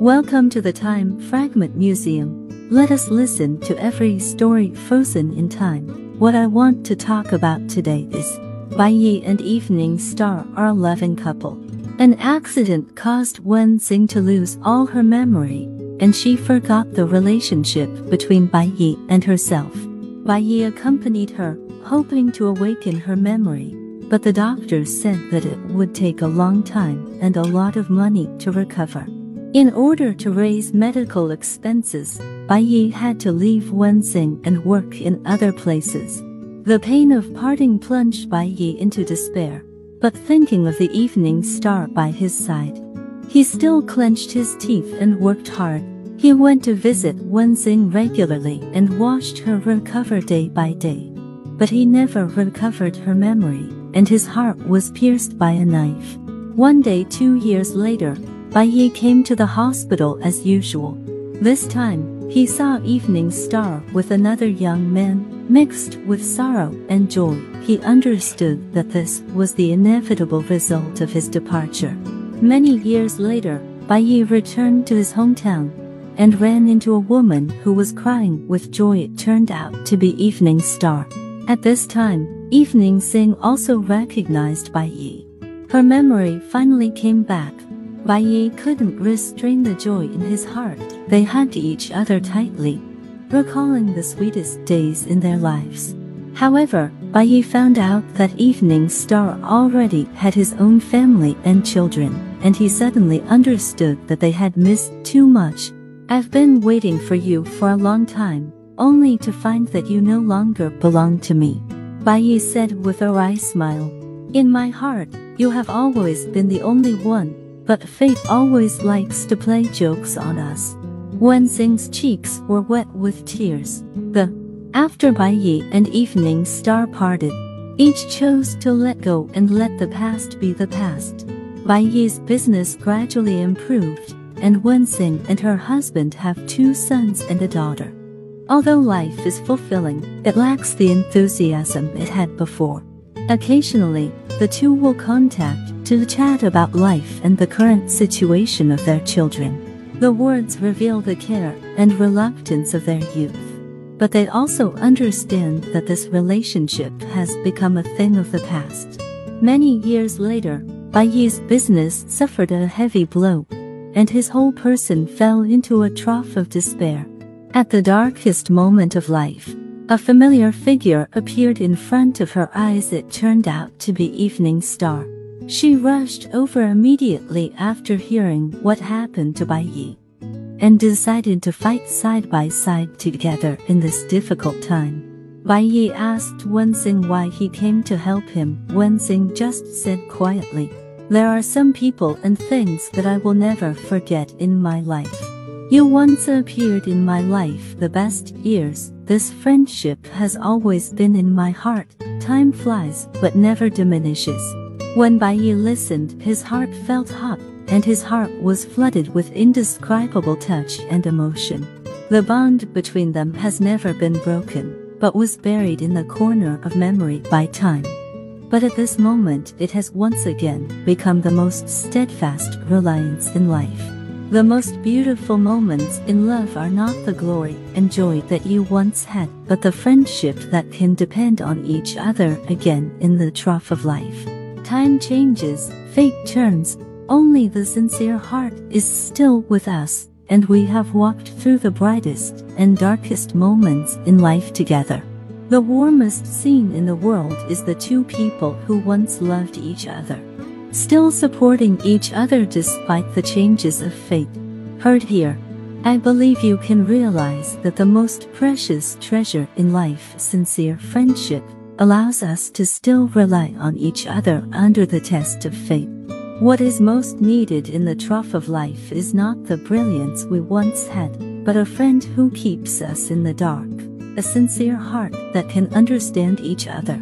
Welcome to the Time Fragment Museum. Let us listen to every story frozen in time. What I want to talk about today is Bai Yi and Evening Star are a loving couple. An accident caused Wen Xing to lose all her memory, and she forgot the relationship between Bai Yi and herself. Bai Yi accompanied her, hoping to awaken her memory, but the doctors said that it would take a long time and a lot of money to recover. In order to raise medical expenses, Bai Yi had to leave Wen Xing and work in other places. The pain of parting plunged Bai Yi into despair, but thinking of the evening star by his side, he still clenched his teeth and worked hard. He went to visit Wen Xing regularly and watched her recover day by day. But he never recovered her memory, and his heart was pierced by a knife. One day two years later, Bai Yi came to the hospital as usual. This time, he saw Evening Star with another young man, mixed with sorrow and joy. He understood that this was the inevitable result of his departure. Many years later, Bai Yi returned to his hometown and ran into a woman who was crying with joy. It turned out to be Evening Star. At this time, Evening Xing also recognized Bai Yi. Her memory finally came back Yi couldn't restrain the joy in his heart. They hugged each other tightly, recalling the sweetest days in their lives. However, Bai Yi found out that Evening Star already had his own family and children, and he suddenly understood that they had missed too much. I've been waiting for you for a long time, only to find that you no longer belong to me. Bai Yi said with a wry smile. In my heart, you have always been the only one, but fate always likes to play jokes on us. Wen Xing's cheeks were wet with tears. The after Bai Yi and Evening Star parted, each chose to let go and let the past be the past. Bai Yi's business gradually improved, and Wen Xing and her husband have two sons and a daughter. Although life is fulfilling, it lacks the enthusiasm it had before. Occasionally, the two will contact to chat about life and the current situation of their children. The words reveal the care and reluctance of their youth. But they also understand that this relationship has become a thing of the past. Many years later, Bai Yi's business suffered a heavy blow, and his whole person fell into a trough of despair. At the darkest moment of life, a familiar figure appeared in front of her eyes. It turned out to be Evening Star. She rushed over immediately after hearing what happened to Bai Yi and decided to fight side by side together in this difficult time. Bai Yi asked Wen Xing why he came to help him. Wen Xing just said quietly, There are some people and things that I will never forget in my life. You once appeared in my life the best years. This friendship has always been in my heart. Time flies, but never diminishes. When Bai listened, his heart felt hot, and his heart was flooded with indescribable touch and emotion. The bond between them has never been broken, but was buried in the corner of memory by time. But at this moment, it has once again become the most steadfast reliance in life. The most beautiful moments in love are not the glory and joy that you once had, but the friendship that can depend on each other again in the trough of life. Time changes, fate turns, only the sincere heart is still with us, and we have walked through the brightest and darkest moments in life together. The warmest scene in the world is the two people who once loved each other, still supporting each other despite the changes of fate. Heard here, I believe you can realize that the most precious treasure in life, sincere friendship, allows us to still rely on each other under the test of fate. What is most needed in the trough of life is not the brilliance we once had, but a friend who keeps us in the dark, a sincere heart that can understand each other.